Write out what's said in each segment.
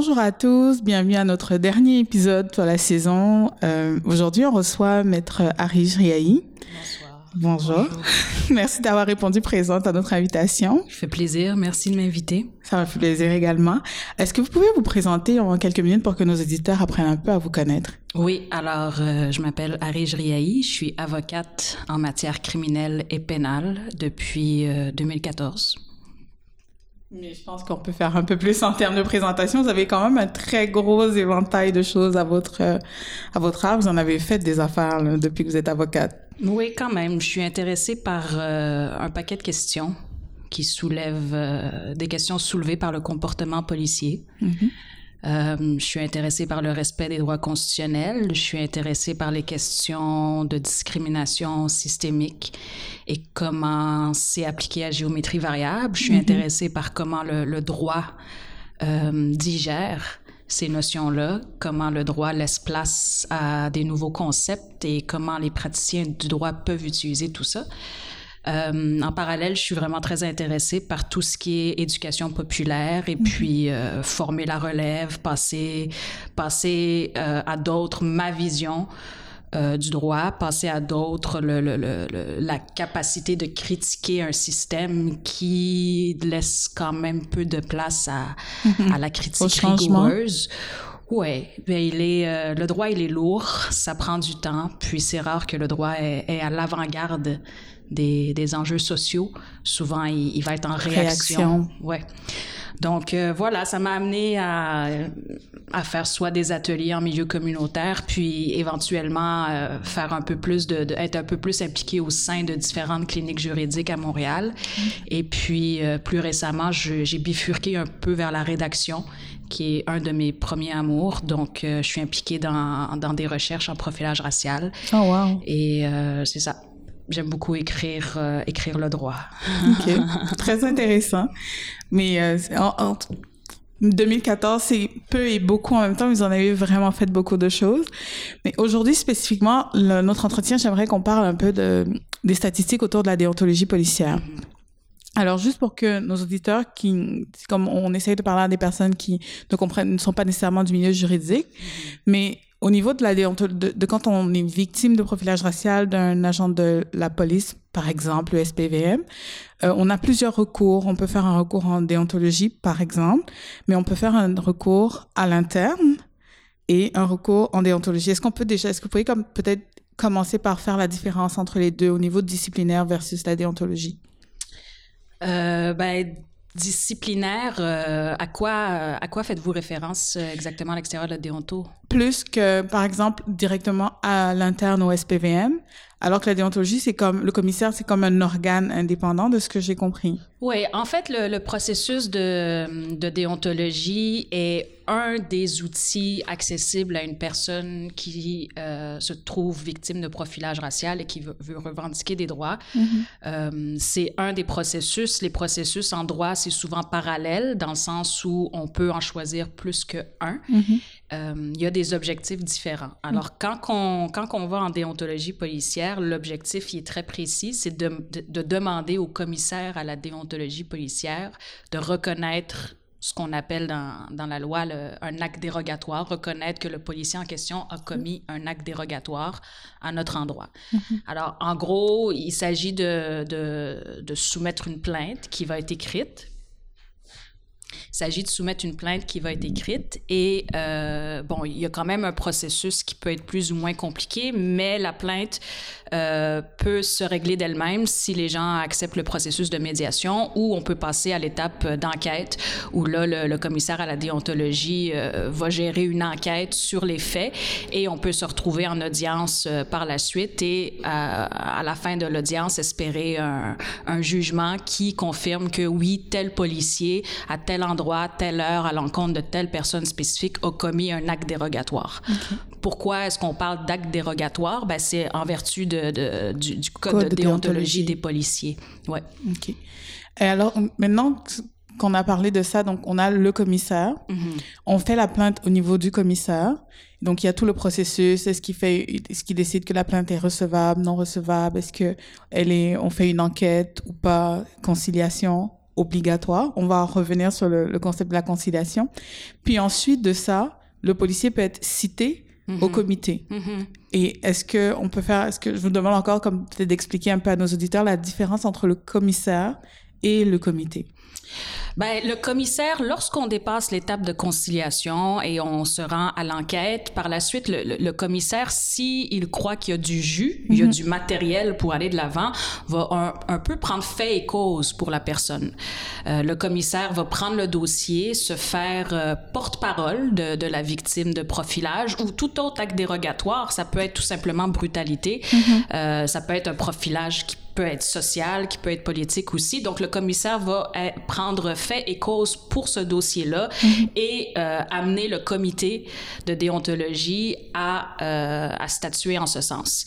Bonjour à tous, bienvenue à notre dernier épisode sur la saison. Euh, Aujourd'hui, on reçoit Maître Arish Riahi. Bonsoir. Bonjour. Merci d'avoir répondu présente à notre invitation. Ça fait plaisir, merci de m'inviter. Ça m'a fait plaisir également. Est-ce que vous pouvez vous présenter en quelques minutes pour que nos éditeurs apprennent un peu à vous connaître? Oui, alors euh, je m'appelle Arish Riahi, je suis avocate en matière criminelle et pénale depuis euh, 2014. Mais je pense qu'on peut faire un peu plus en termes de présentation. Vous avez quand même un très gros éventail de choses à votre euh, à votre art. Vous en avez fait des affaires là, depuis que vous êtes avocate. Oui, quand même. Je suis intéressée par euh, un paquet de questions qui soulèvent euh, des questions soulevées par le comportement policier. Mm-hmm. Euh, je suis intéressée par le respect des droits constitutionnels. Je suis intéressée par les questions de discrimination systémique et comment c'est appliqué à géométrie variable. Je suis Mhm. intéressée par comment le, le droit euh, digère ces notions-là, comment le droit laisse place à des nouveaux concepts et comment les praticiens du droit peuvent utiliser tout ça. Euh, en parallèle, je suis vraiment très intéressée par tout ce qui est éducation populaire et puis euh, former la relève, passer, passer euh, à d'autres ma vision du droit, passer à d'autres le, le, le, le- la capacité de critiquer un système qui laisse quand même peu de place à, à la critique rigoureuse. Ouais, ben il est euh, le droit il est lourd, ça prend du temps, puis c'est rare que le droit est, est à l'avant-garde des, des enjeux sociaux. Souvent il, il va être en réaction. Réaction. Ouais. Donc euh, voilà, ça m'a amené à, à faire soit des ateliers en milieu communautaire, puis éventuellement euh, faire un peu plus de, de- être un peu plus impliqué au sein de différentes cliniques juridiques à Montréal. Et puis euh, plus récemment, j'ai bifurqué un peu vers la rédaction, qui est un de mes premiers amours. Donc je suis impliquée dans, dans des recherches en profilage racial. Oh wow. Et c'est ça. J'aime beaucoup écrire, euh, écrire le droit. Ok, très intéressant. Mais euh, en, en 2014, c'est peu et beaucoup en même temps. Vous en avez vraiment fait beaucoup de choses. Mais aujourd'hui spécifiquement, notre entretien, j'aimerais qu'on parle un peu de des statistiques autour de la déontologie policière. Alors, juste pour que nos auditeurs, qui, comme on essaye de parler à des personnes qui ne comprennent, ne sont pas nécessairement du milieu juridique, mais au niveau de la de, de quand on est victime de profilage racial d'un agent de la police, par exemple, le SPVM, euh, on a plusieurs recours. On peut faire un recours en déontologie, par exemple, mais on peut faire un recours à l'interne et un recours en déontologie. Est-ce qu'on peut déjà, est-ce que vous pouvez comme peut-être commencer par faire la différence entre les deux au niveau disciplinaire versus la déontologie? Euh, ben, disciplinaire, euh, à quoi, euh, à quoi faites-vous référence euh, exactement à l'extérieur de la déonto? Plus que, par exemple, directement à l'interne au SPVM, alors que la déontologie, c'est comme, le commissaire, c'est comme un organe indépendant de ce que j'ai compris. Oui, en fait, le, le processus de, de déontologie est un des outils accessibles à une personne qui euh, se trouve victime de profilage racial et qui veut, veut revendiquer des droits. Euh, c'est un des processus. Les processus en droit, c'est souvent parallèle dans le sens où on peut en choisir plus que un. Euh, il y a des objectifs différents. Alors, quand, on, quand on va en déontologie policière, l'objectif il est très précis, c'est de, de, de demander au commissaire à la déontologie policière de reconnaître ce qu'on appelle dans, dans la loi le- un acte dérogatoire, reconnaître que le policier en question a commis un acte dérogatoire à notre endroit. Alors, en gros, il s'agit de, de, de soumettre une plainte qui va être écrite, il s'agit de soumettre une plainte qui va être écrite et euh, bon, il y a quand même un processus qui peut être plus ou moins compliqué, mais la plainte euh, peut se régler d'elle-même si les gens acceptent le processus de médiation ou on peut passer à l'étape d'enquête où là, le, commissaire à la déontologie euh, va gérer une enquête sur les faits et on peut se retrouver en audience par la suite et à la fin de l'audience espérer un, jugement qui confirme que oui, tel policier à tel endroit, telle heure, à l'encontre de telle personne spécifique a commis un acte dérogatoire. pourquoi est-ce qu'on parle d'acte dérogatoire? Ben, c'est en vertu de, de- du, du code, Code de déontologie des policiers. Ouais. OK. Et alors, maintenant qu'on a parlé de ça, donc on a le commissaire. On fait la plainte au niveau du commissaire. Donc, il y a tout le processus. Est-ce qu'il fait, est-ce qu'il décide que la plainte est recevable, non recevable? Est-ce que elle est, on fait une enquête ou pas? Conciliation? Obligatoire. On va revenir sur le, le concept de la conciliation. Puis ensuite de ça, le policier peut être cité au comité. Mhm. Et est-ce que on peut faire, est-ce que je vous demande encore comme peut-être d'expliquer un peu à nos auditeurs la différence entre le commissaire et le comité. Ben, le commissaire, lorsqu'on dépasse l'étape de conciliation et on se rend à l'enquête, par la suite, le, commissaire, s'il il croit qu'il y a du jus, il y a du matériel pour aller de l'avant, va un, un peu prendre fait et cause pour la personne. Euh, le commissaire va prendre le dossier, se faire euh, porte-parole de, de la victime de profilage ou tout autre acte dérogatoire. Ça peut être tout simplement brutalité. Euh, ça peut être un profilage qui peut être social, qui peut être politique aussi. Donc, le commissaire va euh, prendre fait et cause pour ce dossier-là et euh, amener le comité de déontologie à, euh, à statuer en ce sens.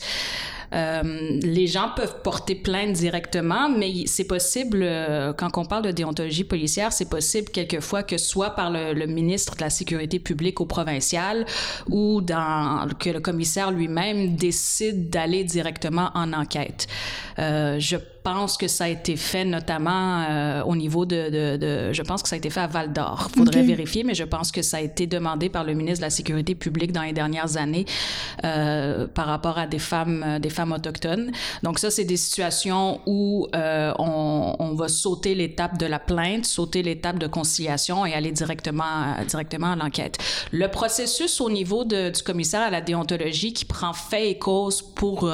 Euh, les gens peuvent porter plainte directement, mais c'est possible, euh, quand on parle de déontologie policière, c'est possible quelquefois que soit par le, ministre de la Sécurité publique au provincial ou dans, que le commissaire lui-même décide d'aller directement en enquête. Euh, pense que ça a été fait notamment euh, au niveau de, de, de- Je pense que ça a été fait à Val d'Or. Faudrait vérifier, mais je pense que ça a été demandé par le ministre de la Sécurité publique dans les dernières années euh, par rapport à des femmes, euh, des femmes autochtones. Donc ça, c'est des situations où euh, on, on va sauter l'étape de la plainte, sauter l'étape de conciliation et aller directement, directement à l'enquête. Le processus au niveau de- du commissaire à la déontologie qui prend fait et cause pour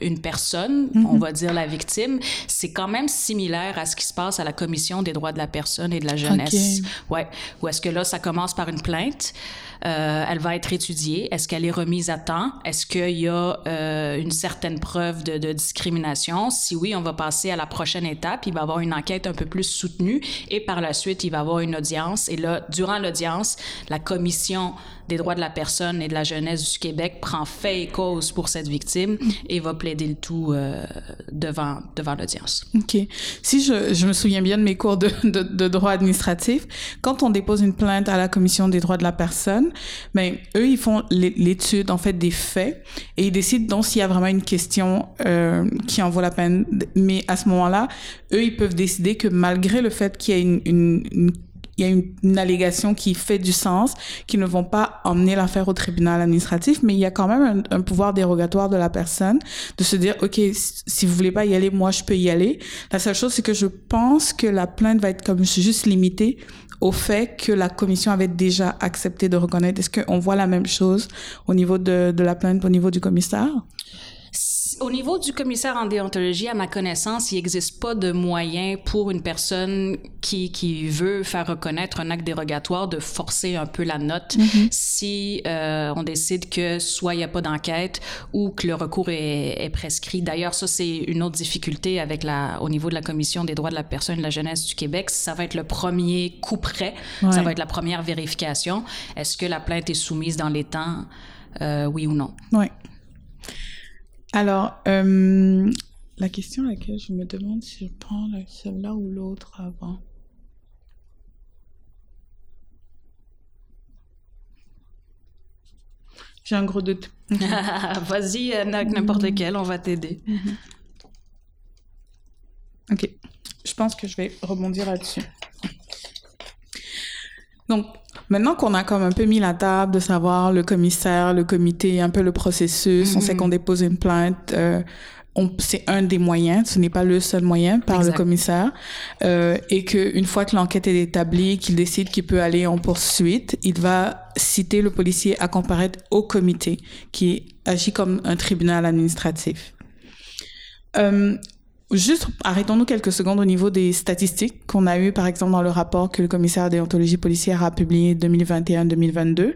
une personne, on va dire la victime, c'est quand même similaire à ce qui se passe à la commission des droits de la personne et de la jeunesse. Ouais. Ou est-ce que là, ça commence par une plainte? Euh, elle va être étudiée. Est-ce qu'elle est remise à temps? Est-ce qu'il y a euh, une certaine preuve de, de discrimination? Si oui, on va passer à la prochaine étape. Il va y avoir une enquête un peu plus soutenue et par la suite, il va y avoir une audience. Et là, durant l'audience, la commission des droits de la personne et de la jeunesse du Québec prend fait et cause pour cette victime et va plaider le tout euh, devant, devant l'audience. OK. Si je, je me souviens bien de mes cours de, de, droit administratif, quand on dépose une plainte à la commission des droits de la personne, ben eux ils font l'é- l'étude en fait des faits et ils décident donc s'il y a vraiment une question euh, qui en vaut la peine. Mais à ce moment-là, eux ils peuvent décider que malgré le fait qu'il y a une, une, une il y a une, une allégation qui fait du sens, qu'ils ne vont pas emmener l'affaire au tribunal administratif, mais il y a quand même un, un pouvoir dérogatoire de la personne de se dire, OK, si vous voulez pas y aller, moi, je peux y aller. La seule chose, c'est que je pense que la plainte va être comme juste limitée au fait que la commission avait déjà accepté de reconnaître. Est-ce qu'on voit la même chose au niveau de, de la plainte, au niveau du commissaire? Au niveau du commissaire en déontologie, à ma connaissance, il n'existe pas de moyen pour une personne qui, qui veut faire reconnaître un acte dérogatoire de forcer un peu la note si euh, on décide que soit il n'y a pas d'enquête ou que le recours est, est prescrit. D'ailleurs, ça, c'est une autre difficulté avec la, au niveau de la Commission des droits de la personne et de la jeunesse du Québec. Ça va être le premier coup près. Ça va être la première vérification. Est-ce que la plainte est soumise dans les temps? Euh, oui ou non? Oui. Alors, euh, la question à laquelle je me demande si je prends celle-là ou l'autre avant. J'ai un gros doute. Vas-y, euh, n'importe lequel, on va t'aider. Ok. Je pense que je vais rebondir là-dessus. Donc, maintenant qu'on a comme un peu mis la table de savoir le commissaire, le comité, un peu le processus, on sait qu'on dépose une plainte, euh, c'est un des moyens, ce n'est pas le seul moyen par Exact. le commissaire, euh, et que une fois que l'enquête est établie, qu'il décide qu'il peut aller en poursuite, il va citer le policier à comparaître au comité qui agit comme un tribunal administratif. Euh, Juste, arrêtons-nous quelques secondes au niveau des statistiques qu'on a eues, par exemple, dans le rapport que le commissaire déontologie policière a publié 2021-2022.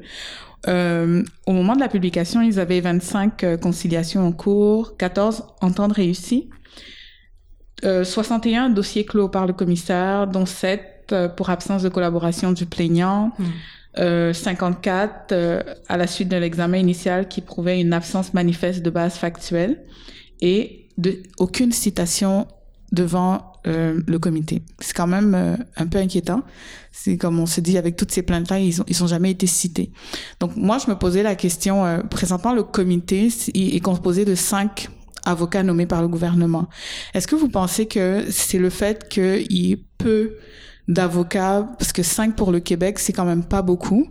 Euh, au moment de la publication, ils avaient 25 euh, conciliations en cours, 14 ententes réussies, euh, 61 dossiers clos par le commissaire, dont 7 euh, pour absence de collaboration du plaignant, euh, 54 euh, à la suite de l'examen initial qui prouvait une absence manifeste de base factuelle et de, aucune citation devant euh, le comité. C'est quand même euh, un peu inquiétant. C'est comme on se dit avec toutes ces plaintes-là, ils ont ils ont jamais été cités. Donc moi je me posais la question. Euh, présentement le comité est composé de cinq avocats nommés par le gouvernement. Est-ce que vous pensez que c'est le fait qu'il y ait peu d'avocats, parce que cinq pour le Québec, c'est quand même pas beaucoup.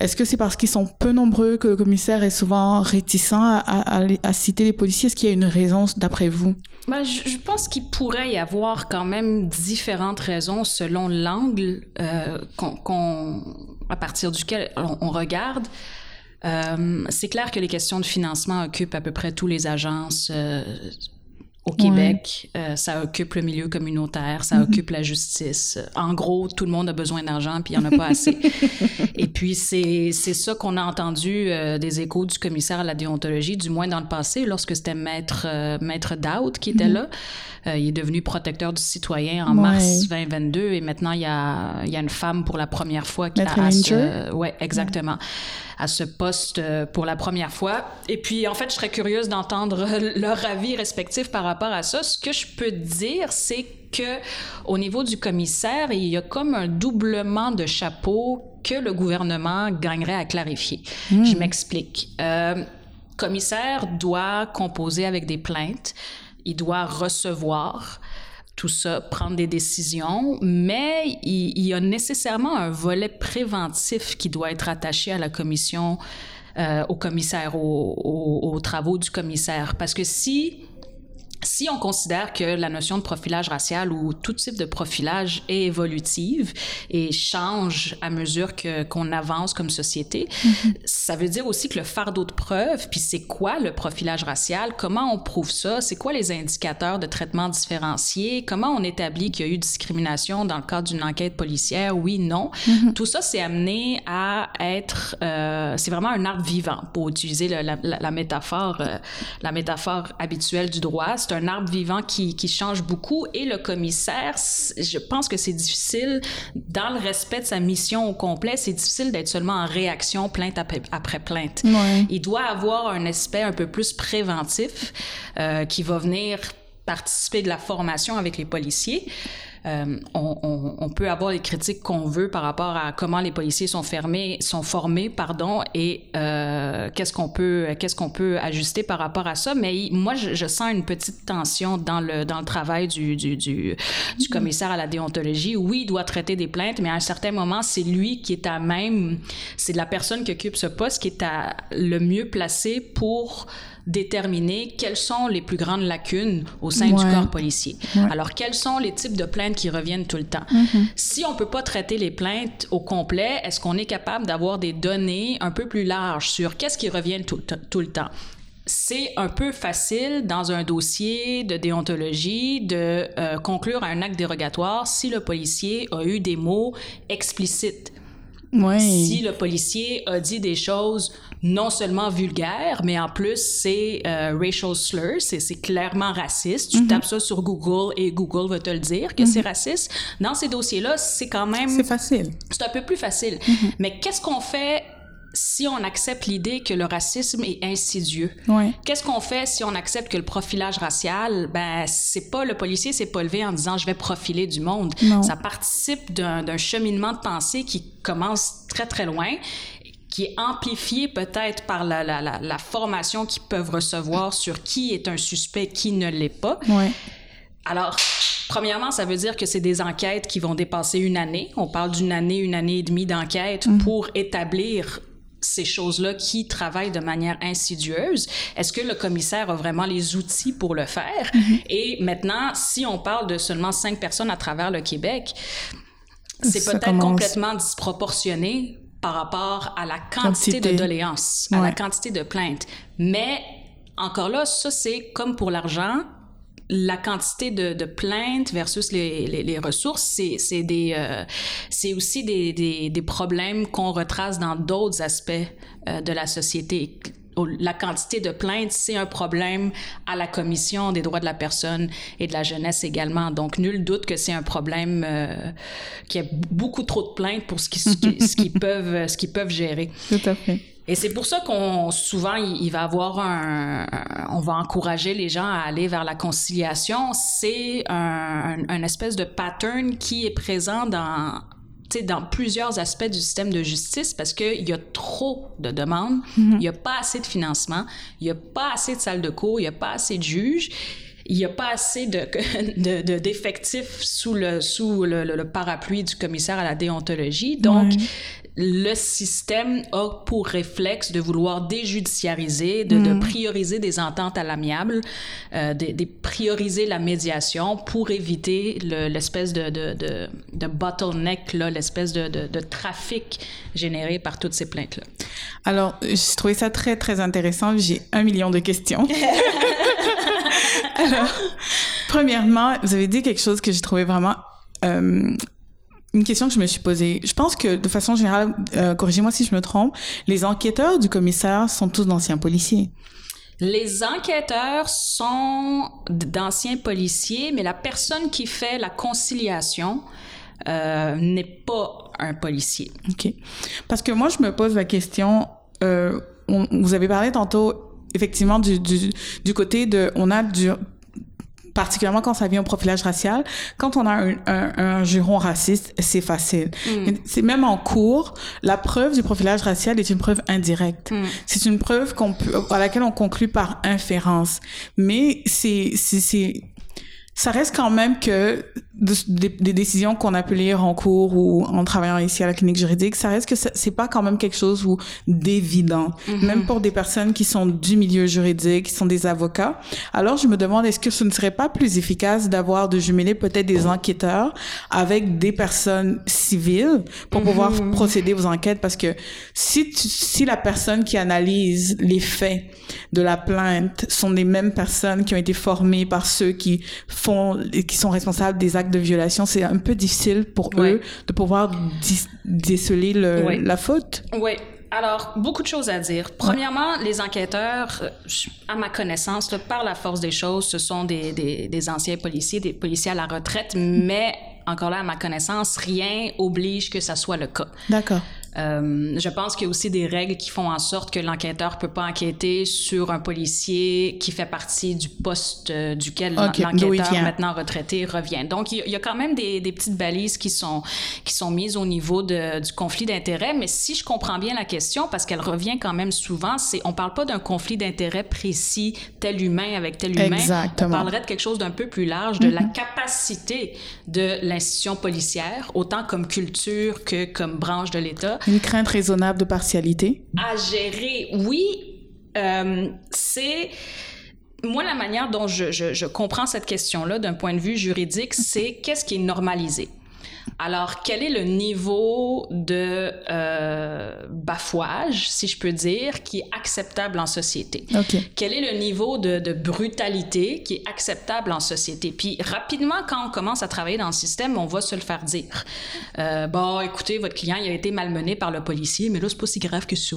Est-ce que c'est parce qu'ils sont peu nombreux que le commissaire est souvent réticent à, citer les policiers? Est-ce qu'il y a une raison d'après vous? Ben, je, pense qu'il pourrait y avoir quand même différentes raisons selon l'angle euh, à partir duquel on, on regarde. Euh, c'est clair que les questions de financement occupent à peu près tous les agences euh, au Québec, ouais. euh, ça occupe le milieu communautaire, ça -hmm. occupe la justice. En gros, tout le monde a besoin d'argent, puis il n'y en a pas assez. Et puis, c'est ça qu'on a entendu euh, des échos du commissaire à la déontologie, du moins dans le passé, lorsque c'était Maître, euh, Maître Dowd qui était -hmm. là. Euh, il est devenu protecteur du citoyen en ouais. mars 2022 et maintenant, il y, a, y a une femme pour la première fois qui Maître a... Ce, ouais, exactement. Ouais. À ce poste pour la première fois. Et puis, en fait, je serais curieuse d'entendre leur avis respectif par rapport à ça. Ce que je peux dire, c'est que au niveau du commissaire, il y a comme un doublement de chapeau que le gouvernement gagnerait à clarifier. Mmh. Je m'explique. Euh, commissaire doit composer avec des plaintes il doit recevoir tout ça, prendre des décisions, mais il, il, y a nécessairement un volet préventif qui doit être attaché à la commission, euh, au commissaire, aux travaux du commissaire. Parce que si si on considère que la notion de profilage racial ou tout type de profilage est évolutive et change à mesure que qu'on avance comme société, mm -hmm. ça veut dire aussi que le fardeau de preuve, puis c'est quoi le profilage racial, comment on prouve ça, c'est quoi les indicateurs de traitement différencié, comment on établit qu'il y a eu discrimination dans le cadre d'une enquête policière, oui, non. Mm -hmm. Tout ça, c'est amené à être, euh, c'est vraiment un arbre vivant pour utiliser le, la, la, la, métaphore, euh, la métaphore habituelle du droit. C'est un arbre vivant qui, qui, change beaucoup et le commissaire, je pense que c'est difficile, dans le respect de sa mission au complet, c'est difficile d'être seulement en réaction plainte après, après plainte. Ouais. Il doit avoir un aspect un peu plus préventif euh, qui va venir participer de la formation avec les policiers. Euh, on, on, on, peut avoir les critiques qu'on veut par rapport à comment les policiers sont fermés, sont formés, pardon, et euh, qu'est-ce qu'on peut, qu'est-ce qu'on peut ajuster par rapport à ça. Mais moi, je, je, sens une petite tension dans le dans le travail du du, du, du commissaire à la déontologie. Oui, il doit traiter des plaintes, mais à un certain moment, c'est lui qui est à même, c'est la personne qui occupe ce poste qui est à le mieux placé pour déterminer quelles sont les plus grandes lacunes au sein ouais. du corps policier. Ouais. Alors, quels sont les types de plaintes qui reviennent tout le temps? Mm -hmm. Si on peut pas traiter les plaintes au complet, est-ce qu'on est capable d'avoir des données un peu plus larges sur qu'est-ce qui revient tout, tout le temps? c'est un peu facile dans un dossier de déontologie de euh, conclure à un acte dérogatoire si le policier a eu des mots explicites. Oui. Si le policier a dit des choses non seulement vulgaires, mais en plus c'est euh, racial slur, c'est clairement raciste. Tu mm -hmm. tapes ça sur Google et Google va te le dire que mm -hmm. c'est raciste. Dans ces dossiers-là, c'est quand même... C'est facile. C'est un peu plus facile. Mm -hmm. Mais qu'est-ce qu'on fait si on accepte l'idée que le racisme est insidieux? Ouais. Qu'est-ce qu'on fait si on accepte que le profilage racial, ben c'est pas le policier s'est pas levé en disant je vais profiler du monde. Non. Ça participe d'un cheminement de pensée qui commence très très loin qui est amplifié peut-être par la, la, la, la formation qu'ils peuvent recevoir sur qui est un suspect, qui ne l'est pas. Ouais. Alors, Premièrement, ça veut dire que c'est des enquêtes qui vont dépasser une année. On parle d'une année, une année et demie d'enquête mmh. pour établir ces choses-là qui travaillent de manière insidieuse. Est-ce que le commissaire a vraiment les outils pour le faire? Mm -hmm. Et maintenant, si on parle de seulement cinq personnes à travers le Québec, c'est peut-être complètement disproportionné par rapport à la quantité, quantité. de doléances, ouais. à la quantité de plaintes. Mais encore là, ça c'est comme pour l'argent, la quantité de, de, plaintes versus les, les, les ressources, c'est des euh, c'est aussi des, des, des problèmes qu'on retrace dans d'autres aspects euh, de la société. La quantité de plaintes, c'est un problème à la Commission des droits de la personne et de la jeunesse également. Donc, nul doute que c'est un problème euh, qui a beaucoup trop de plaintes pour ce qu'ils peuvent, ce qu'ils peuvent gérer. Tout à fait. Et c'est pour ça qu'on souvent il, va avoir un, on va encourager les gens à aller vers la conciliation. C'est un, un, espèce de pattern qui est présent dans dans plusieurs aspects du système de justice parce qu'il y a trop de demandes, il n'y a pas assez de financement, il n'y a pas assez de salles de cours, il n'y a pas assez de juges il n'y a pas assez de, d'effectifs sous, le, sous le, parapluie du commissaire à la déontologie. Donc, le système a pour réflexe de vouloir déjudiciariser, de, de mm. prioriser des ententes à l'amiable, euh, de, de, prioriser la médiation pour éviter l'espèce de, de, bottleneck, l'espèce de, de, de trafic généré par toutes ces plaintes-là. Alors, j'ai trouvé ça très, très intéressant. J'ai un million de questions. Alors, premièrement, vous avez dit quelque chose que j'ai trouvé vraiment euh, une question que je me suis posée. Je pense que de façon générale, euh, corrigez-moi si je me trompe, les enquêteurs du commissaire sont tous d'anciens policiers. Les enquêteurs sont d'anciens policiers, mais la personne qui fait la conciliation euh, n'est pas un policier. OK. Parce que moi, je me pose la question, euh, vous avez parlé tantôt effectivement du, du, du côté de on a du particulièrement quand ça vient au profilage racial, quand on a un, un, un juron raciste, c'est facile. Mm. C'est même en cours, la preuve du profilage racial est une preuve indirecte. Mm. C'est une preuve qu'on à laquelle on conclut par inférence. Mais c'est, c'est, ça reste quand même que des, décisions qu'on a pu lire en cours ou en travaillant ici à la clinique juridique, ça reste que c'est pas quand même quelque chose d'évident, mm-hmm. même pour des personnes qui sont du milieu juridique, qui sont des avocats. Alors je me demande est-ce que ce ne serait pas plus efficace d'avoir de jumeler peut-être des enquêteurs avec des personnes civiles pour mm-hmm. pouvoir procéder aux enquêtes? Parce que si si la personne qui analyse les faits de la plainte sont les mêmes personnes qui ont été formées par ceux qui font qui sont responsables des actes de violation, c'est un peu difficile pour eux de pouvoir déceler la faute. Oui. Alors, beaucoup de choses à dire. Premièrement, les enquêteurs, euh, à ma connaissance, par la force des choses, ce sont des, des, des anciens policiers, des policiers à la retraite, mais encore là, à ma connaissance, rien oblige que ça soit le cas. D'accord. Euh, je pense qu'il y a aussi des règles qui font en sorte que l'enquêteur peut pas enquêter sur un policier qui fait partie du poste euh, duquel l'enquêteur maintenant retraité revient. Donc il y, a quand même des, des, petites balises qui sont qui sont mises au niveau de, du conflit d'intérêts. Mais si je comprends bien la question, parce qu'elle revient quand même souvent, c'est on parle pas d'un conflit d'intérêts précis, tel humain avec tel humain. Exactement. On parlerait de quelque chose d'un peu plus large, de la mm-hmm. capacité de l'institution policière, autant comme culture que comme branche de l'État, une crainte raisonnable de partialité? À gérer, oui. Euh, c'est moi, la manière dont je, je, je comprends cette question-là d'un point de vue juridique, c'est qu'est-ce qui est normalisé? Alors, quel est le niveau de euh, bafouage, si je peux dire, qui est acceptable en société? Quel est le niveau de, de, brutalité qui est acceptable en société? Puis, rapidement, quand on commence à travailler dans le système, on va se le faire dire. Euh, bon, écoutez, votre client, il a été malmené par le policier, mais là, c'est pas si grave que ça.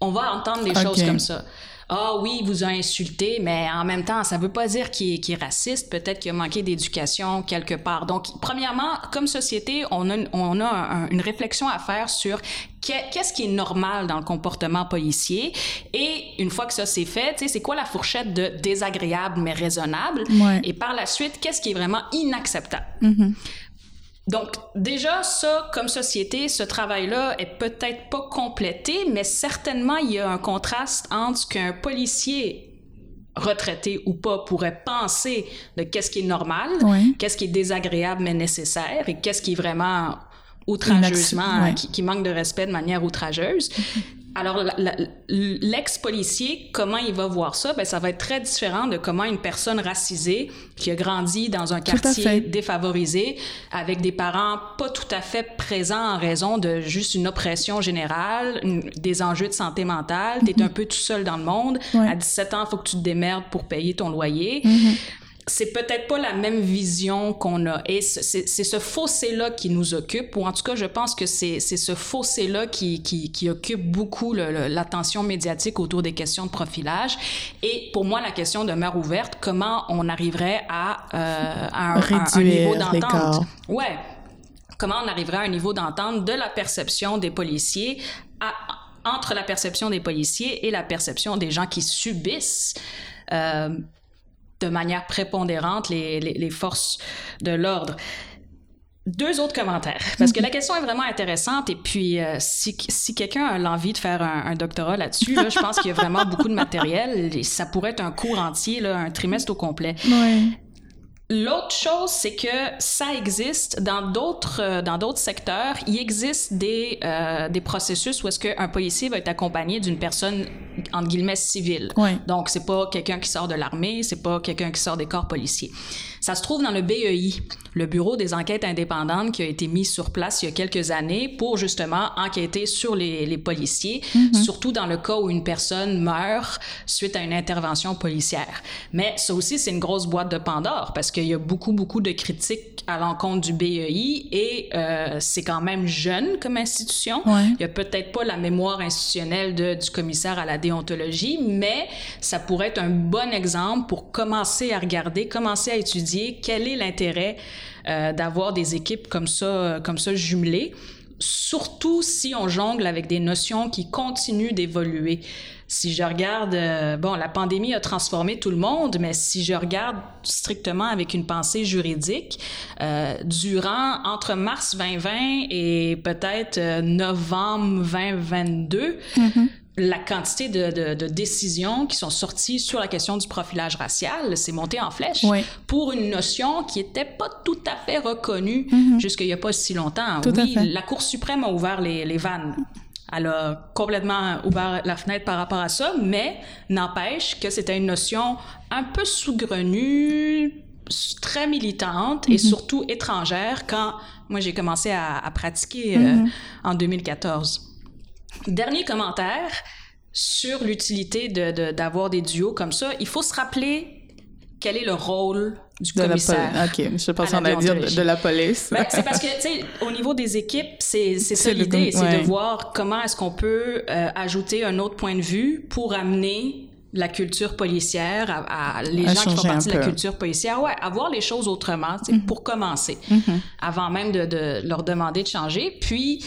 On va entendre des choses comme ça ah oui, il vous a insulté, mais en même temps, ça veut pas dire qu'il est, est, raciste. Peut-être qu'il a manqué d'éducation quelque part. Donc, premièrement, comme société, on a, on a une réflexion à faire sur qu'est-ce qui est normal dans le comportement policier et une fois que ça c'est fait, c'est quoi la fourchette de désagréable mais raisonnable? Et par la suite, qu'est-ce qui est vraiment inacceptable? Mm-hmm. Donc, déjà, ça, comme société, ce travail-là est peut-être pas complété, mais certainement, il y a un contraste entre ce qu'un policier retraité ou pas pourrait penser de qu'est-ce qui est normal, qu'est-ce qui est désagréable mais nécessaire et qu'est-ce qui est vraiment outrageusement, qui, qui, manque de respect de manière outrageuse. Alors, l'ex-policier, comment il va voir ça? Ben, ça va être très différent de comment une personne racisée qui a grandi dans un quartier défavorisé, avec des parents pas tout à fait présents en raison de juste une oppression générale, des enjeux de santé mentale, tu es mm-hmm. un peu tout seul dans le monde. À 17 ans, il faut que tu te démerdes pour payer ton loyer. Mm-hmm c'est peut-être pas la même vision qu'on a. Et c'est ce fossé-là qui nous occupe, ou en tout cas, je pense que c'est ce fossé-là qui, qui, qui, occupe beaucoup l'attention médiatique autour des questions de profilage. Et pour moi, la question demeure ouverte. Comment on arriverait à, euh, à un, un, niveau d'entente? Ouais. Comment on arriverait à un niveau d'entente de la perception des policiers à, entre la perception des policiers et la perception des gens qui subissent euh, de manière prépondérante les, les, forces de l'ordre. Deux autres commentaires, parce que la question est vraiment intéressante et puis euh, si, si quelqu'un a l'envie de faire un, doctorat là-dessus, là, je pense qu'il y a vraiment beaucoup de matériel et ça pourrait être un cours entier, là, un trimestre au complet. L'autre chose, c'est que ça existe dans d'autres euh, dans d'autres secteurs. Il existe des euh, des processus où est-ce qu'un policier va être accompagné d'une personne entre guillemets civile. Ouais. Donc c'est pas quelqu'un qui sort de l'armée, c'est pas quelqu'un qui sort des corps policiers. Ça se trouve dans le BEI, le Bureau des enquêtes indépendantes qui a été mis sur place il y a quelques années pour justement enquêter sur les, les policiers, Mm-hmm. surtout dans le cas où une personne meurt suite à une intervention policière. Mais ça aussi, c'est une grosse boîte de Pandore parce qu'il y a beaucoup, beaucoup de critiques à l'encontre du BEI et euh, c'est quand même jeune comme institution. Ouais. Il y a peut-être pas la mémoire institutionnelle de, du commissaire à la déontologie, mais ça pourrait être un bon exemple pour commencer à regarder, commencer à étudier quel est l'intérêt euh, d'avoir des équipes comme ça, euh, comme ça jumelées, surtout si on jongle avec des notions qui continuent d'évoluer. Si je regarde, euh, bon, la pandémie a transformé tout le monde, mais si je regarde strictement avec une pensée juridique, durant entre mars 2020 et peut-être novembre 2022, la quantité de, de, de, décisions qui sont sorties sur la question du profilage racial s'est montée en flèche Oui. pour une notion qui n'était pas tout à fait reconnue jusqu'il n'y a pas si longtemps. Tout oui, la Cour suprême a ouvert les, les vannes. Elle a complètement ouvert la fenêtre par rapport à ça, mais n'empêche que c'était une notion un peu sous-grenue, très militante et surtout étrangère quand moi j'ai commencé à, à pratiquer euh, en 2014. Dernier commentaire sur l'utilité de- de- d'avoir des duos comme ça. Il faut se rappeler quel est le rôle du De la commissaire. police. Ok, je pense qu'on la a dire de, de la police. Ben, c'est parce que, tu sais, au niveau des équipes, c'est ça l'idée, c'est ouais. de voir comment est-ce qu'on peut euh, ajouter un autre point de vue pour amener la culture policière à, à les À gens qui font partie de la culture policière, ouais, à voir les choses autrement, Mm-hmm. pour commencer, avant même de, de leur demander de changer. Puis,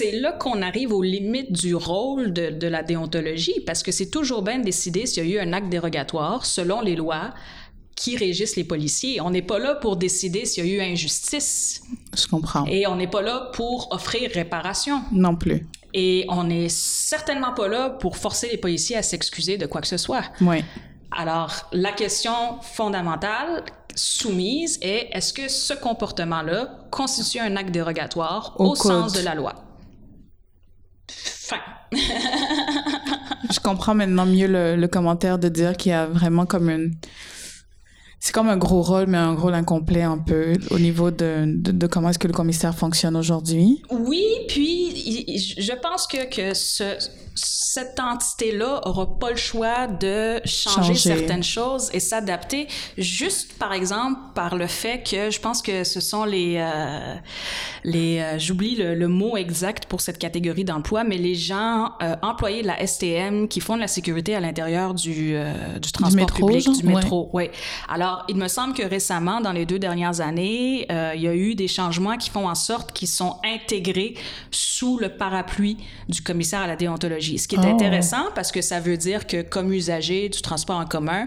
c'est là qu'on arrive aux limites du rôle de, de la déontologie, parce que c'est toujours bien de décider s'il y a eu un acte dérogatoire selon les lois qui régissent les policiers. On n'est pas là pour décider s'il y a eu injustice Je comprends. et on n'est pas là pour offrir réparation. Non plus. Et on n'est certainement pas là pour forcer les policiers à s'excuser de quoi que ce soit. Oui. Alors, la question fondamentale soumise est est-ce que ce comportement-là constitue un acte dérogatoire Au au, sens de la loi? Fin. Je comprends maintenant mieux le, le commentaire de dire qu'il y a vraiment comme une... C'est comme un gros rôle, mais un rôle incomplet un peu au niveau de, de, de comment est-ce que le commissaire fonctionne aujourd'hui. Oui, puis je pense que, que ce, cette entité-là aura pas le choix de changer, Changer. certaines choses et s'adapter, juste par exemple par le fait que je pense que ce sont les euh, les euh, j'oublie le, le mot exact pour cette catégorie d'emploi, mais les gens euh, employés de la STM qui font de la sécurité à l'intérieur du du transport métro, public, genre? du métro. Oui. Alors, il me semble que récemment, dans les deux dernières années, il y a eu des changements qui font en sorte qu'ils sont intégrés sous le parapluie du commissaire à la déontologie. Ce qui est Oh. intéressant parce que ça veut dire que comme usager du transport en commun,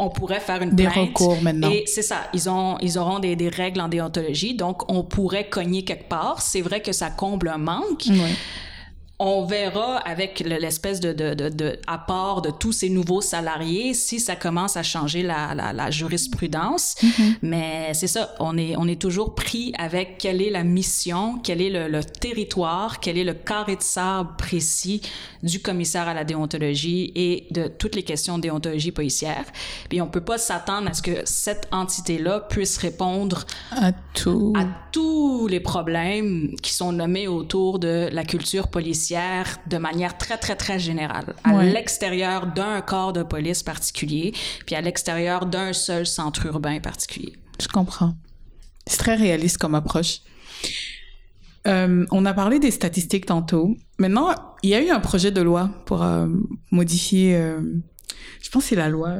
on pourrait faire une Des plainte. recours maintenant. Et c'est ça, ils ont ils auront des, des règles en déontologie, donc on pourrait cogner quelque part. C'est vrai que ça comble un manque. Oui. On verra avec le- l'espèce de, de, de, de apport de tous ces nouveaux salariés si ça commence à changer la, la, la jurisprudence. Mais c'est ça, on est, on est toujours pris avec quelle est la mission, quel est le, le territoire, quel est le carré de sable précis du commissaire à la déontologie et de toutes les questions de déontologie policière. Puis on peut pas s'attendre à ce que cette entité-là puisse répondre À tout. à tous les problèmes qui sont nommés autour de la culture policière judiciaire de manière très, très, très générale, à Ouais. l'extérieur d'un corps de police particulier, puis à l'extérieur d'un seul centre urbain particulier. Je comprends. C'est très réaliste comme approche. Euh, on a parlé des statistiques tantôt. Maintenant, il y a eu un projet de loi pour euh, modifier. euh, je pense que c'est la loi.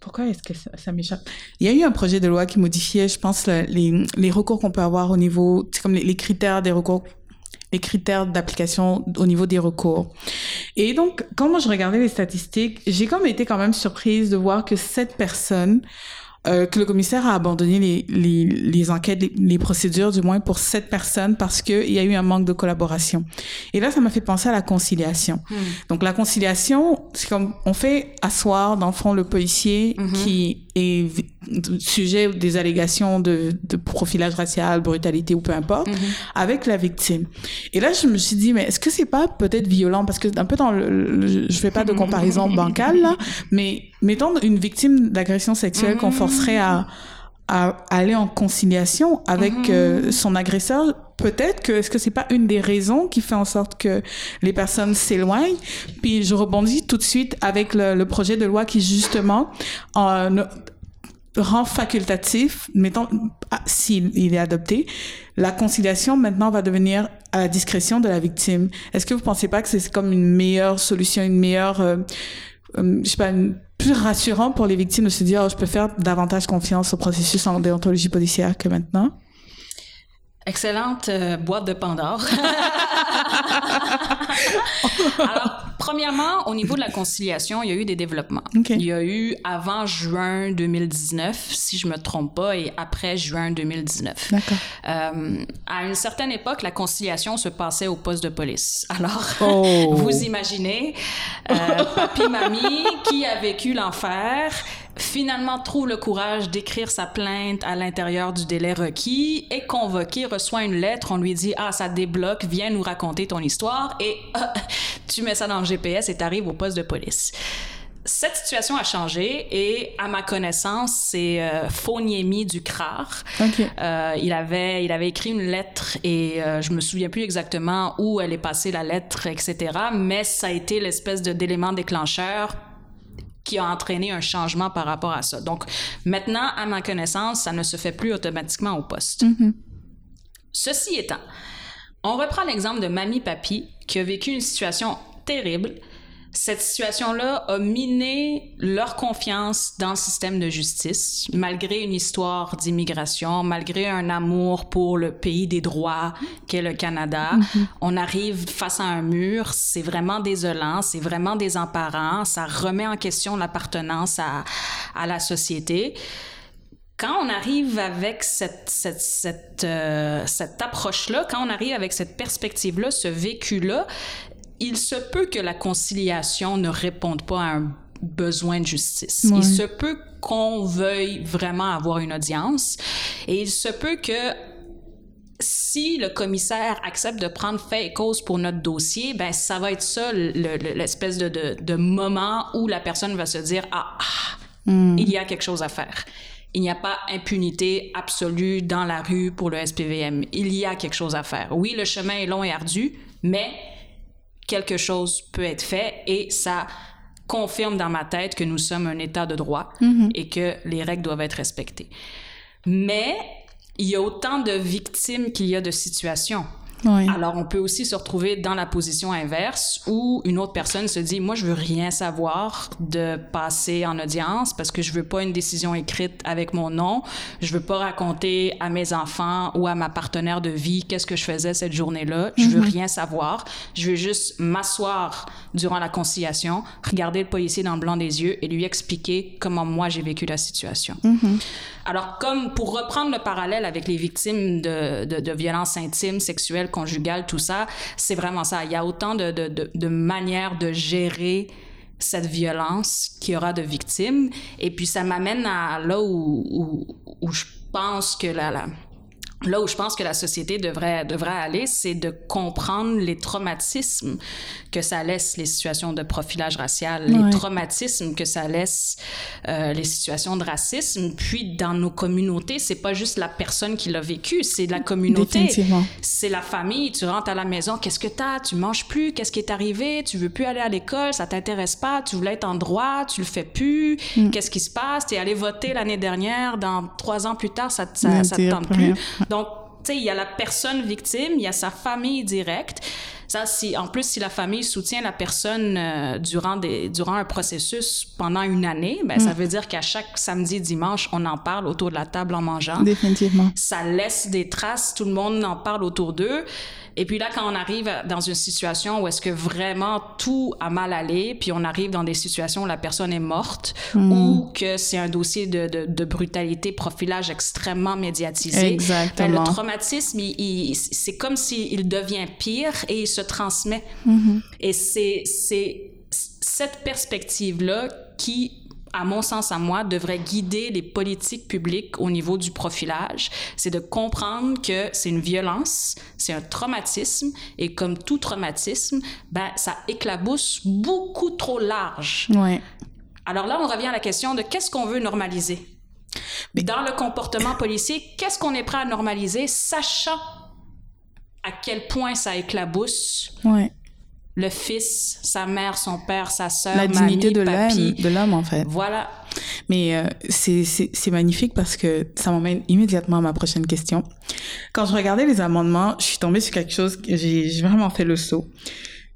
Pourquoi est-ce que ça, ça m'échappe? Il y a eu un projet de loi qui modifiait, je pense, le- les, les recours qu'on peut avoir au niveau, c'est comme les, les critères des recours, les critères d'application au niveau des recours. Et donc, quand moi je regardais les statistiques, j'ai comme été quand même surprise de voir que cette personne euh, que le commissaire a abandonné les, les, les enquêtes, les, les procédures, du moins pour cette personne, parce qu'il y a eu un manque de collaboration. Et là, ça m'a fait penser à la conciliation. Donc, la conciliation, c'est comme on fait asseoir, dans le fond, le policier qui vi- sujet des allégations de, de profilage racial, brutalité ou peu importe, avec la victime. Et là, je me suis dit, mais est-ce que c'est pas peut-être violent? Parce que un peu dans le, le- je fais pas de comparaison bancale, là, mais mettons une victime d'agression sexuelle qu'on forcerait à, à aller en conciliation avec euh, son agresseur, peut-être que est-ce que c'est pas une des raisons qui fait en sorte que les personnes s'éloignent? Puis je rebondis tout de suite avec le, le projet de loi qui justement euh, rend facultatif, mettons, ah, s'il il est adopté, la conciliation maintenant va devenir à la discrétion de la victime. Est-ce que vous pensez pas que c'est comme une meilleure solution, une meilleure, euh, euh, je sais pas, une- plus rassurant pour les victimes de se dire, oh, je peux faire davantage confiance au processus en déontologie policière que maintenant? Excellente euh, boîte de Pandore. Alors, premièrement, au niveau de la conciliation, il y a eu des développements. Il y a eu avant juin 2019, si je me trompe pas, et après juin 2019. D'accord. Euh, à une certaine époque, la conciliation se passait au poste de police. Alors, Oh. vous imaginez, euh, papy, mamie, qui a vécu l'enfer, finalement trouve le courage d'écrire sa plainte à l'intérieur du délai requis, est convoqué, reçoit une lettre, on lui dit ah ça débloque, viens nous raconter ton histoire et ah, tu mets ça dans le GPS et t'arrives au poste de police. Cette situation a changé et, à ma connaissance, c'est euh, Fauniemi du CRAR. Ok. Euh, il, avait, il avait écrit une lettre et euh, je me souviens plus exactement où elle est passée la lettre, etc. Mais ça a été l'espèce de d'élément déclencheur qui a entraîné un changement par rapport à ça. Donc maintenant, à ma connaissance, ça ne se fait plus automatiquement au poste. Ceci étant, on reprend l'exemple de Mamie Papi qui a vécu une situation terrible. Cette situation-là a miné leur confiance dans le système de justice, malgré une histoire d'immigration, malgré un amour pour le pays des droits qu'est le Canada. On arrive face à un mur, c'est vraiment désolant, c'est vraiment désemparant, ça remet en question l'appartenance à, à la société quand on arrive avec cette, cette, cette, euh, cette approche-là, quand on arrive avec cette perspective-là, ce vécu-là, il se peut que la conciliation ne réponde pas à un besoin de justice. Ouais. Il se peut qu'on veuille vraiment avoir une audience et il se peut que si le commissaire accepte de prendre fait et cause pour notre dossier, ben ça va être ça le- le- l'espèce de, de, de moment où la personne va se dire ah, ah, il y a quelque chose à faire. Il n'y a pas impunité absolue dans la rue pour le SPVM. Il y a quelque chose à faire. Oui, le chemin est long et ardu, mais quelque chose peut être fait et ça confirme dans ma tête que nous sommes un État de droit et que les règles doivent être respectées. Mais il y a autant de victimes qu'il y a de situations. Oui. Alors, on peut aussi se retrouver dans la position inverse où une autre personne se dit, moi, je veux rien savoir de passer en audience parce que je veux pas une décision écrite avec mon nom. Je veux pas raconter à mes enfants ou à ma partenaire de vie qu'est-ce que je faisais cette journée-là. Je veux rien savoir. Je veux juste m'asseoir durant la conciliation, regarder le policier dans le blanc des yeux et lui expliquer comment moi j'ai vécu la situation. Alors, comme pour reprendre le parallèle avec les victimes de, de, de violences intimes, sexuelles, conjugales, tout ça, c'est vraiment ça. Il y a autant de, de, de, manières de gérer cette violence qu'il y aura de victimes. Et puis, ça m'amène à là où, où, où je pense que la, la, là où je pense que la société devrait, devrait aller, c'est de comprendre les traumatismes que ça laisse les situations de profilage racial, Ouais. les traumatismes que ça laisse euh, les situations de racisme. Puis dans nos communautés, c'est pas juste la personne qui l'a vécu, c'est la communauté. C'est la famille. Tu rentres à la maison, qu'est-ce que t'as? Tu manges plus? Qu'est-ce qui est arrivé? Tu veux plus aller à l'école? Ça t'intéresse pas? Tu voulais être en droit? Tu le fais plus? Mm. Qu'est-ce qui se passe? T'es allé voter l'année dernière. Dans trois ans plus tard, ça, ça, ça te tente plus. Donc, tu sais, il y a la personne victime, il y a sa famille directe. Ça, si, en plus, si la famille soutient la personne euh, durant, des, durant un processus pendant une année, ben, Mm. ça veut dire qu'à chaque samedi, dimanche, on en parle autour de la table en mangeant Définitivement. ça laisse des traces, tout le monde en parle autour d'eux. Et puis là, quand on arrive dans une situation où est-ce que vraiment tout a mal allé, puis on arrive dans des situations où la personne est morte ou que c'est un dossier de, de, de brutalité, profilage extrêmement médiatisé, ben, Exactement. le traumatisme, il- il- c'est comme s'il devient pire et il se transmet. Et c'est cette perspective-là qui, à mon sens, à moi, devrait guider les politiques publiques au niveau du profilage. C'est de comprendre que c'est une violence, c'est un traumatisme, et comme tout traumatisme, ben, ça éclabousse beaucoup trop large. Ouais. Alors là, on revient à la question de qu'est-ce qu'on veut normaliser? Dans le comportement policier, qu'est-ce qu'on est prêt à normaliser, sachant à quel point ça éclabousse Ouais. le fils, sa mère, son père, sa sœur, La dignité de l'homme, de l'homme en fait. Voilà. Mais euh, c'est magnifique parce que ça m'emmène immédiatement à ma prochaine question. Quand je regardais les amendements, je suis tombée sur quelque chose que j'ai vraiment fait le saut.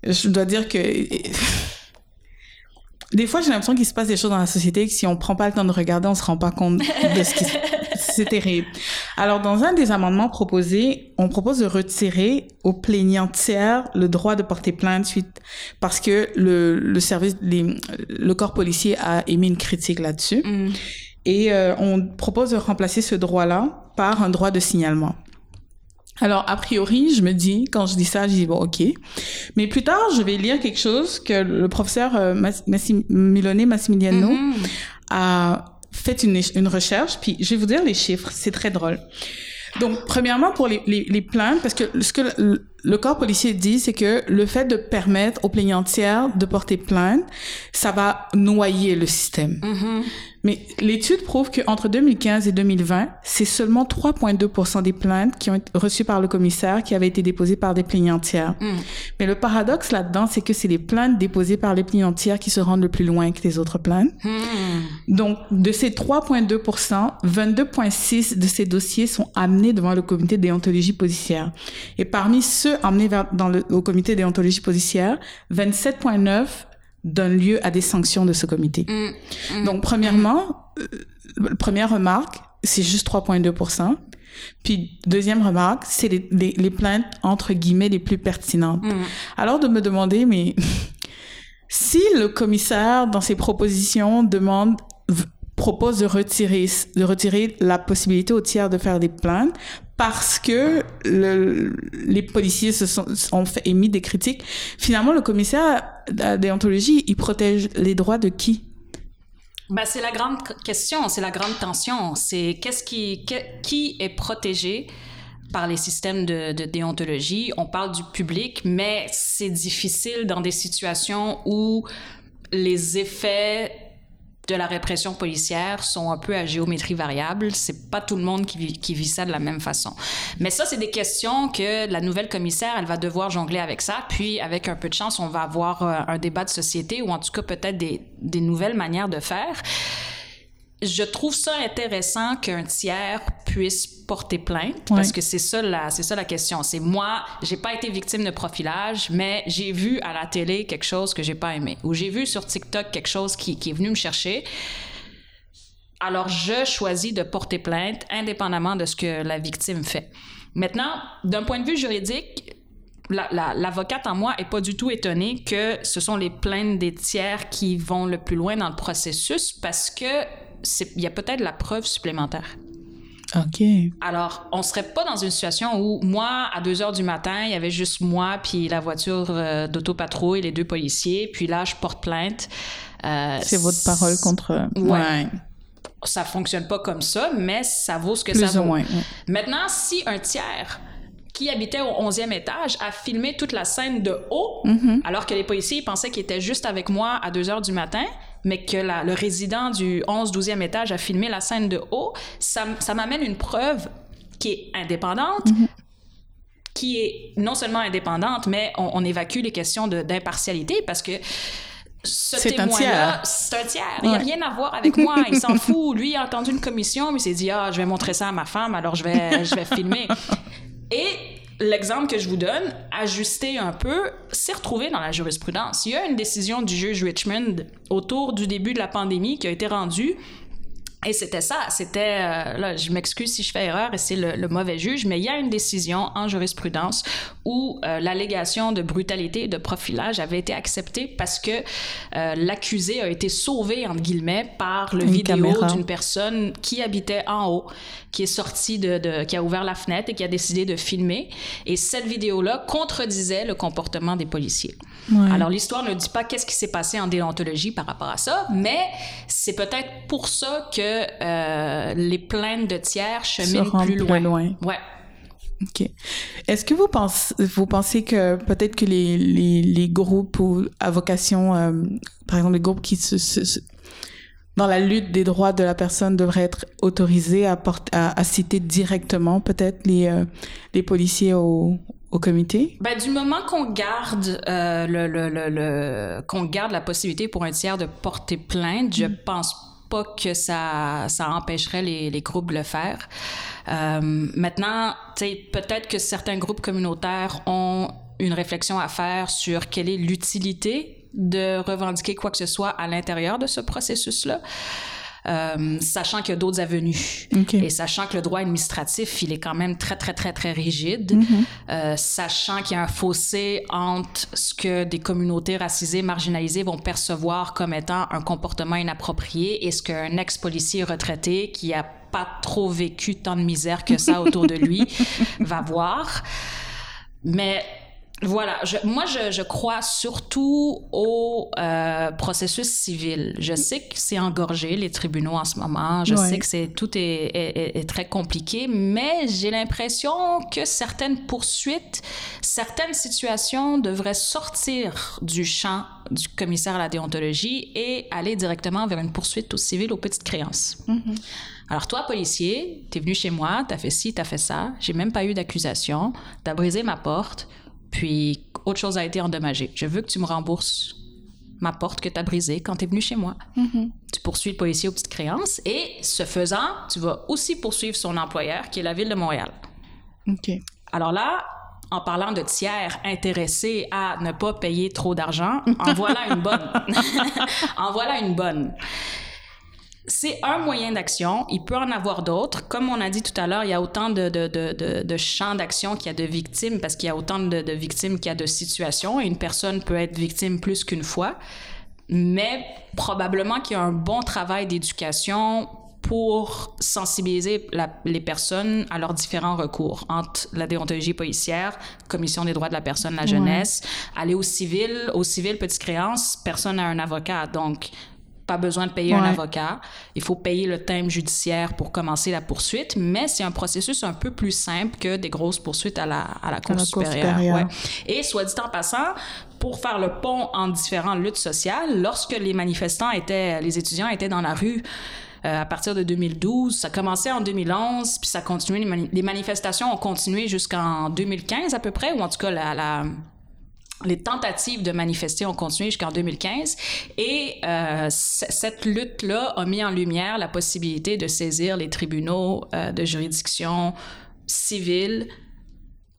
Je dois dire que des fois j'ai l'impression qu'il se passe des choses dans la société que si on prend pas le temps de regarder, on se rend pas compte de ce qui c'est terrible. Alors dans un des amendements proposés, on propose de retirer aux plaignants tiers le droit de porter plainte suite parce que le le service les- le corps policier a émis une critique là-dessus. Mm. Et euh, on propose de remplacer ce droit-là par un droit de signalement. Alors, a priori, je me dis, quand je dis ça, je dis, bon, ok. Mais plus tard, je vais lire quelque chose que le professeur euh, Mas- Massim- Milone Massimiliano Mhm. a fait une, une recherche, puis je vais vous dire les chiffres, c'est très drôle. Donc, premièrement, pour les, les, les plaintes, parce que ce que le, corps policier dit, c'est que le fait de permettre aux plaignants tiers de porter plainte, ça va noyer le système. Mhm. Mais l'étude prouve qu'entre 2015 et 2020, c'est seulement 3,2% des plaintes qui ont été reçues par le commissaire qui avaient été déposées par des plaignants tiers. Mm. Mais le paradoxe là-dedans, c'est que c'est les plaintes déposées par les plaignants tiers qui se rendent le plus loin que les autres plaintes. Mm. Donc, de ces 3,2 22,6 de ces dossiers sont amenés devant le comité déontologie policière. Et parmi ceux amenés vers, dans le, au comité déontologie policière, 27,9 donnent lieu à des sanctions de ce comité. Mm. Donc, premièrement, euh, première remarque, c'est juste 3,2 Puis, deuxième remarque, c'est les, les, les plaintes, entre guillemets, les plus pertinentes. Mm. Alors, de me demander, mais si le commissaire, dans ses propositions, demande propose de retirer de retirer la possibilité aux tiers de faire des plaintes parce que le, les policiers se sont ont émis des critiques. Finalement, le commissaire à déontologie, il protège les droits de qui? Ben, c'est la grande question, c'est la grande tension. C'est qu'est-ce qui, qui est protégé par les systèmes de, de déontologie? On parle du public, mais c'est difficile dans des situations où les effets de la répression policière sont un peu à géométrie variable. C'est pas tout le monde qui vit, ça de la même façon. Mais ça, c'est des questions que la nouvelle commissaire, elle va devoir jongler avec ça. Puis, avec un peu de chance, on va avoir euh, un débat de société ou en tout cas peut-être des nouvelles manières de faire. Je trouve ça intéressant qu'un tiers puisse porter plainte parce que c'est ça la c'est ça la question. C'est moi, j'ai pas été victime de profilage, mais j'ai vu à la télé quelque chose que j'ai pas aimé ou j'ai vu sur TikTok quelque chose qui, qui est venu me chercher. Alors je choisis de porter plainte indépendamment de ce que la victime fait. Maintenant, d'un point de vue juridique, la- la- l'avocate en moi est pas du tout étonnée que ce sont les plaintes des tiers qui vont le plus loin dans le processus parce que il y a peut-être la preuve supplémentaire. OK. Alors, on serait pas dans une situation où moi, à 2 heures du matin, il y avait juste moi puis la voiture euh, d'autopatrouille, les deux policiers, puis là, je porte plainte. Euh, C'est votre parole contre... Ouais. ça fonctionne pas comme ça, mais ça vaut ce que Plus ça ou vaut. moins, ouais. Maintenant, si un tiers qui habitait au 11e étage a filmé toute la scène de haut, Mm-hmm. alors que les policiers ils pensaient qu'il était juste avec moi à 2 heures du matin, mais que la- le résident du 11-12e étage a filmé la scène de haut, ça, ça m'amène une preuve qui est indépendante, Mm-hmm. qui est non seulement indépendante, mais on, on évacue les questions d'impartialité parce que ce témoin-là, c'est un tiers. Il n'a Ouais. rien à voir avec moi. Il s'en fout. Lui, il a entendu une commission, mais il s'est dit, ah, je vais montrer ça à ma femme, alors je vais, je vais filmer. Et l'exemple que je vous donne, ajusté un peu, s'est retrouvé dans la jurisprudence. Il y a une décision du juge Richmond autour du début de la pandémie qui a été rendue et c'était ça, c'était, euh, là, je m'excuse si je fais erreur et c'est le, le mauvais juge, mais il y a une décision en jurisprudence où euh, l'allégation de brutalité et de profilage avait été acceptée parce que euh, l'accusé a été sauvé, entre guillemets, par le Une vidéo d'une personne qui habitait en haut, qui est sortie de, de- qui a ouvert la fenêtre et qui a décidé de filmer. Et cette vidéo-là contredisait le comportement des policiers. Ouais. Alors, l'histoire ne dit pas qu'est-ce qui s'est passé en déontologie par rapport à ça, mais c'est peut-être pour ça que euh, les plaintes de tiers cheminent plus loin. loin. Ouais. OK. Est-ce que vous pensez, vous pensez que peut-être que les, les, les groupes ou à vocation, euh, par exemple, les groupes qui se, se- se- dans la lutte des droits de la personne devraient être autorisés à, porter, à, à citer directement peut-être les, euh, les policiers au, au comité? Ben, du moment qu'on garde euh, le, le, le, le- qu'on garde la possibilité pour un tiers de porter plainte, je pense que ça, empêcherait les, groupes de le faire. Euh, maintenant, peut-être que certains groupes communautaires ont une réflexion à faire sur quelle est l'utilité de revendiquer quoi que ce soit à l'intérieur de ce processus-là. Euh, sachant qu'il y a d'autres avenues. OK. Et sachant que le droit administratif, il est quand même très, très, très, très rigide, euh, sachant qu'il y a un fossé entre ce que des communautés racisées, marginalisées vont percevoir comme étant un comportement inapproprié et ce qu'un ex-policier retraité qui a pas trop vécu tant de misère que ça autour de lui va voir. Mais voilà, je, moi, je, je crois surtout au euh, processus civil. Je sais que c'est engorgé, les tribunaux en ce moment. Je Ouais. sais que c'est, tout est, est- est- très compliqué, mais j'ai l'impression que certaines poursuites, certaines situations devraient sortir du champ du commissaire à la déontologie et aller directement vers une poursuite au civil aux petites créances. Alors toi, policier, t'es venu chez moi, t'as fait ci, t'as fait ça, j'ai même pas eu d'accusation, t'as brisé ma porte, puis autre chose a été endommagée. Je veux que tu me rembourses ma porte que t'as brisée quand t'es venu chez moi. Tu poursuis le policier aux petites créances et, ce faisant, tu vas aussi poursuivre son employeur, qui est la ville de Montréal. OK. Alors là, en parlant de tiers intéressés à ne pas payer trop d'argent, en voilà une bonne. en voilà une bonne. C'est un moyen d'action. Il peut en avoir d'autres. Comme on a dit tout à l'heure, il y a autant de, de, de, de, de champs d'action qu'il y a de victimes parce qu'il y a autant de, victimes qu'il y a de situations. Une personne peut être victime plus qu'une fois. Mais probablement qu'il y a un bon travail d'éducation pour sensibiliser la- les personnes à leurs différents recours entre la déontologie policière, commission des droits de la personne, la jeunesse, aller au civil, au civil petite créance, personne n'a un avocat, donc pas besoin de payer un avocat. Il faut payer le thème judiciaire pour commencer la poursuite, mais c'est un processus un peu plus simple que des grosses poursuites à la, à la Cour la Cour supérieure. supérieure. Ouais. Et soit dit en passant, pour faire le pont entre différentes luttes sociales, lorsque les manifestants étaient, les étudiants étaient dans la rue, euh, à partir de 2012, ça commençait en 2011, puis ça continuait, les, mani- les manifestations ont continué jusqu'en 2015 à peu près, ou en tout cas la, la- les tentatives de manifester ont continué jusqu'en 2015 et euh, cette lutte-là a mis en lumière la possibilité de saisir les tribunaux euh, de juridiction civile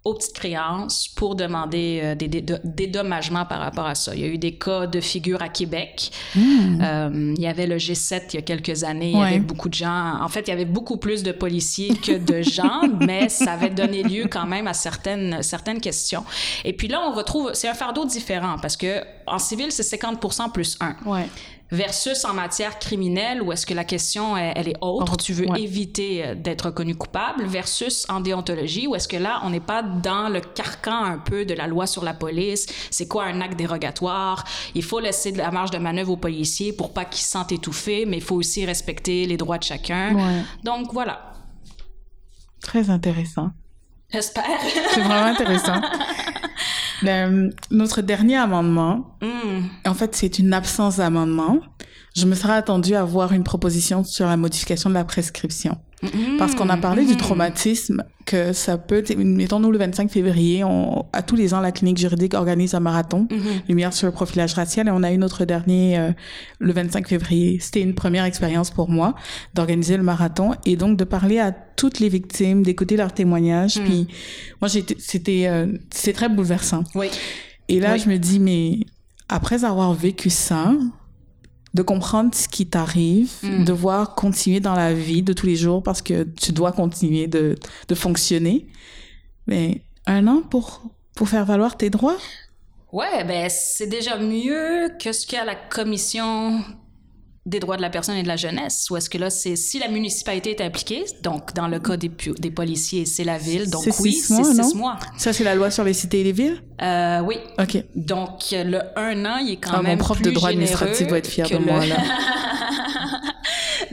aux petites créances pour demander euh, des dédo- dédommagements par rapport à ça. Il y a eu des cas de figure à Québec. Euh, il y avait le G7 il y a quelques années. Il y Ouais. avait beaucoup de gens. En fait, il y avait beaucoup plus de policiers que de gens, mais ça avait donné lieu quand même à certaines, certaines questions. Et puis là, on retrouve... C'est un fardeau différent parce que en civil, c'est 50% plus 1. Ouais. Versus en matière criminelle où est-ce que la question elle, elle est autre, tu veux ouais. éviter euh, d'être reconnu coupable versus en déontologie où est-ce que là on n'est pas dans le carcan un peu de la loi sur la police, c'est quoi un acte dérogatoire, il faut laisser de la marge de manœuvre aux policiers pour pas qu'ils se sentent étouffés, mais il faut aussi respecter les droits de chacun. Ouais. Donc voilà. Très intéressant. J'espère. C'est vraiment intéressant. Le- notre dernier amendement, Hmm. en fait, c'est une absence d'amendement. Je me serais attendue à voir une proposition sur la modification de la prescription. Parce qu'on a parlé du traumatisme, que ça peut... Mettons, nous, le 25 février, on, à tous les ans, la clinique juridique organise un marathon, Lumière sur le profilage racial, et on a eu notre dernier euh, le 25 février. C'était une première expérience pour moi d'organiser le marathon et donc de parler à toutes les victimes, d'écouter leurs témoignages. Puis moi, c'était euh, c'est très bouleversant. Oui. Et là, Oui. je me dis, mais après avoir vécu ça, de comprendre ce qui t'arrive, Mm. devoir continuer dans la vie de tous les jours parce que tu dois continuer de, de fonctionner. Mais un an pour, pour faire valoir tes droits? Ouais, ben c'est déjà mieux que ce qu'il y a à la commission des droits de la personne et de la jeunesse. Ou est-ce que là, c'est si la municipalité est impliquée, donc dans le cas des, policiers, c'est la ville, donc oui, c'est six mois. Ça, c'est la loi sur les cités et les villes? Euh, oui. OK. Donc le un an, il est quand Ah, mon même prof plus de droit administratif doit être fier de moi, là.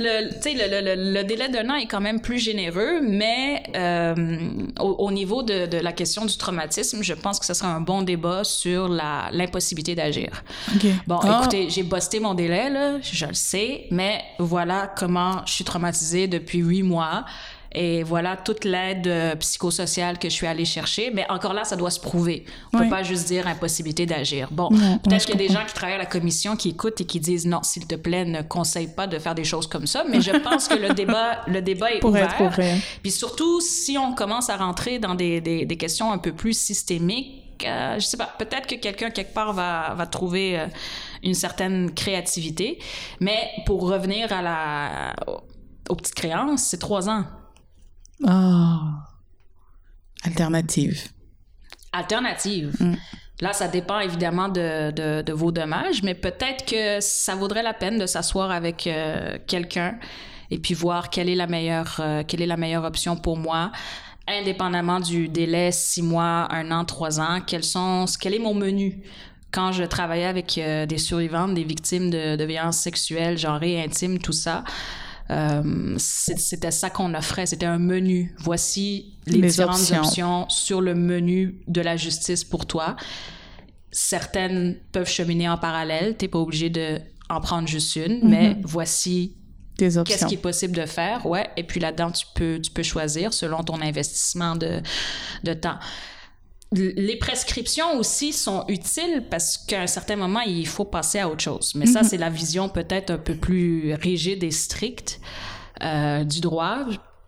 le, le, le, le, délai d'un an est quand même plus généreux, mais euh, au, au niveau de, de la question du traumatisme, je pense que ce serait un bon débat sur l'impossibilité d'agir. Bon, Ah, écoutez, j'ai busté mon délai, là, je le sais, mais voilà comment je suis traumatisée depuis huit mois. Et voilà toute l'aide euh, psychosociale que je suis allée chercher. Mais encore là, ça doit se prouver. On Oui. peut pas juste dire impossibilité d'agir. Bon, peut-être qu'il y a des gens qui travaillent à la commission qui écoutent et qui disent non, s'il te plaît, ne conseille pas de faire des choses comme ça. Mais je pense que le débat, le débat est ouvert. être ouvert. Puis surtout, si on commence à rentrer dans des, des, des questions un peu plus systémiques, euh, je sais pas, peut-être que quelqu'un quelque part va, va trouver euh, une certaine créativité. Mais pour revenir à la, aux petites créances, c'est trois ans. Ah. Alternative. Alternative. Mm. Là, ça dépend évidemment de, de, de vos dommages, mais peut-être que ça vaudrait la peine de s'asseoir avec euh, quelqu'un et puis voir quelle est la meilleure, euh, quelle est la meilleure option pour moi, indépendamment du délai six mois, un an, trois ans. Quels sont, quel est mon menu? Quand je travaillais avec euh, des survivantes, des victimes de, de violences sexuelles, genrées, intimes, tout ça, euh, c'était ça qu'on offrait. C'était un menu. Voici les, Les différentes options. options sur le menu de la justice pour toi. Certaines peuvent cheminer en parallèle. T'es pas obligé de en prendre juste une, mais voici qu'est-ce qui est possible de faire, ouais. Et puis là-dedans, tu peux, tu peux choisir selon ton investissement de, de temps. Les prescriptions aussi sont utiles parce qu'à un certain moment, il faut passer à autre chose. Mais ça, c'est la vision peut-être un peu plus rigide et stricte euh, du droit.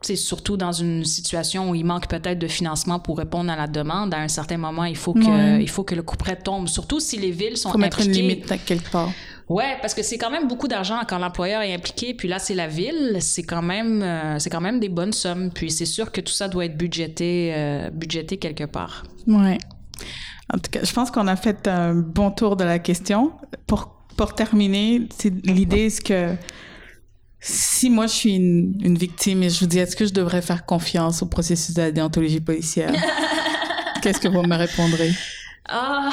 C'est surtout dans une situation où il manque peut-être de financement pour répondre à la demande. À un certain moment, il faut que, Ouais. il faut que le couperet tombe. Surtout si les villes sont Faut mettre une impliquées. limite à quelque part. Ouais, parce que c'est quand même beaucoup d'argent quand l'employeur est impliqué, puis là c'est la ville, c'est quand même euh, c'est quand même des bonnes sommes, puis c'est sûr que tout ça doit être budgété euh, budgété quelque part. Ouais. En tout cas, je pense qu'on a fait un bon tour de la question. Pour, pour terminer, l'idée, est-ce que si moi je suis une, une victime et je vous dis, est-ce que je devrais faire confiance au processus de la déontologie policière? Qu'est-ce que vous me répondrez? Ah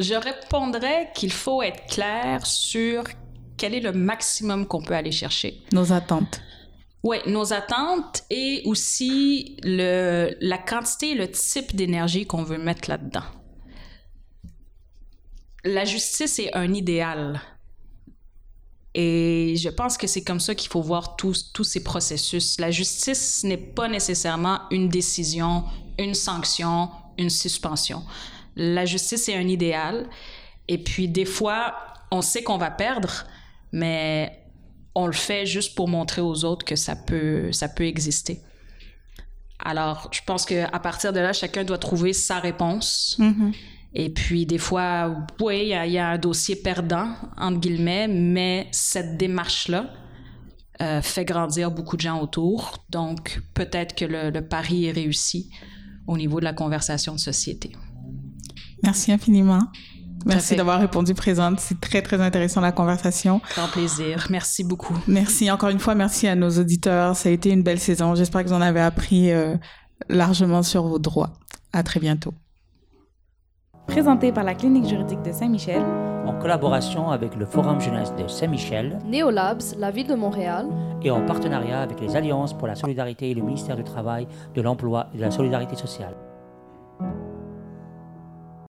je répondrais qu'il faut être clair sur quel est le maximum qu'on peut aller chercher. Nos attentes. Oui, nos attentes et aussi le, la quantité et le type d'énergie qu'on veut mettre là-dedans. La justice est un idéal. Et je pense que c'est comme ça qu'il faut voir tous, tous ces processus. La justice n'est pas nécessairement une décision, une sanction, une suspension. La justice est un idéal. Et puis des fois, on sait qu'on va perdre, mais on le fait juste pour montrer aux autres que ça peut, ça peut exister. Alors, je pense qu'à partir de là, chacun doit trouver sa réponse. Mhm. Et puis, des fois, oui, il y, y a un dossier perdant, entre guillemets, mais cette démarche-là euh, fait grandir beaucoup de gens autour. Donc, peut-être que le, le pari est réussi au niveau de la conversation de société. Merci infiniment. Merci d'avoir répondu présente. C'est très, très intéressant la conversation. Grand plaisir. Merci beaucoup. Merci encore une fois. Merci à nos auditeurs. Ça a été une belle saison. J'espère que vous en avez appris euh, largement sur vos droits. À très bientôt. Présenté par la Clinique juridique de Saint-Michel, en collaboration avec le Forum jeunesse de Saint-Michel, Neolabs, la ville de Montréal, et en partenariat avec les Alliances pour la solidarité et le ministère du Travail, de l'Emploi et de la Solidarité sociale.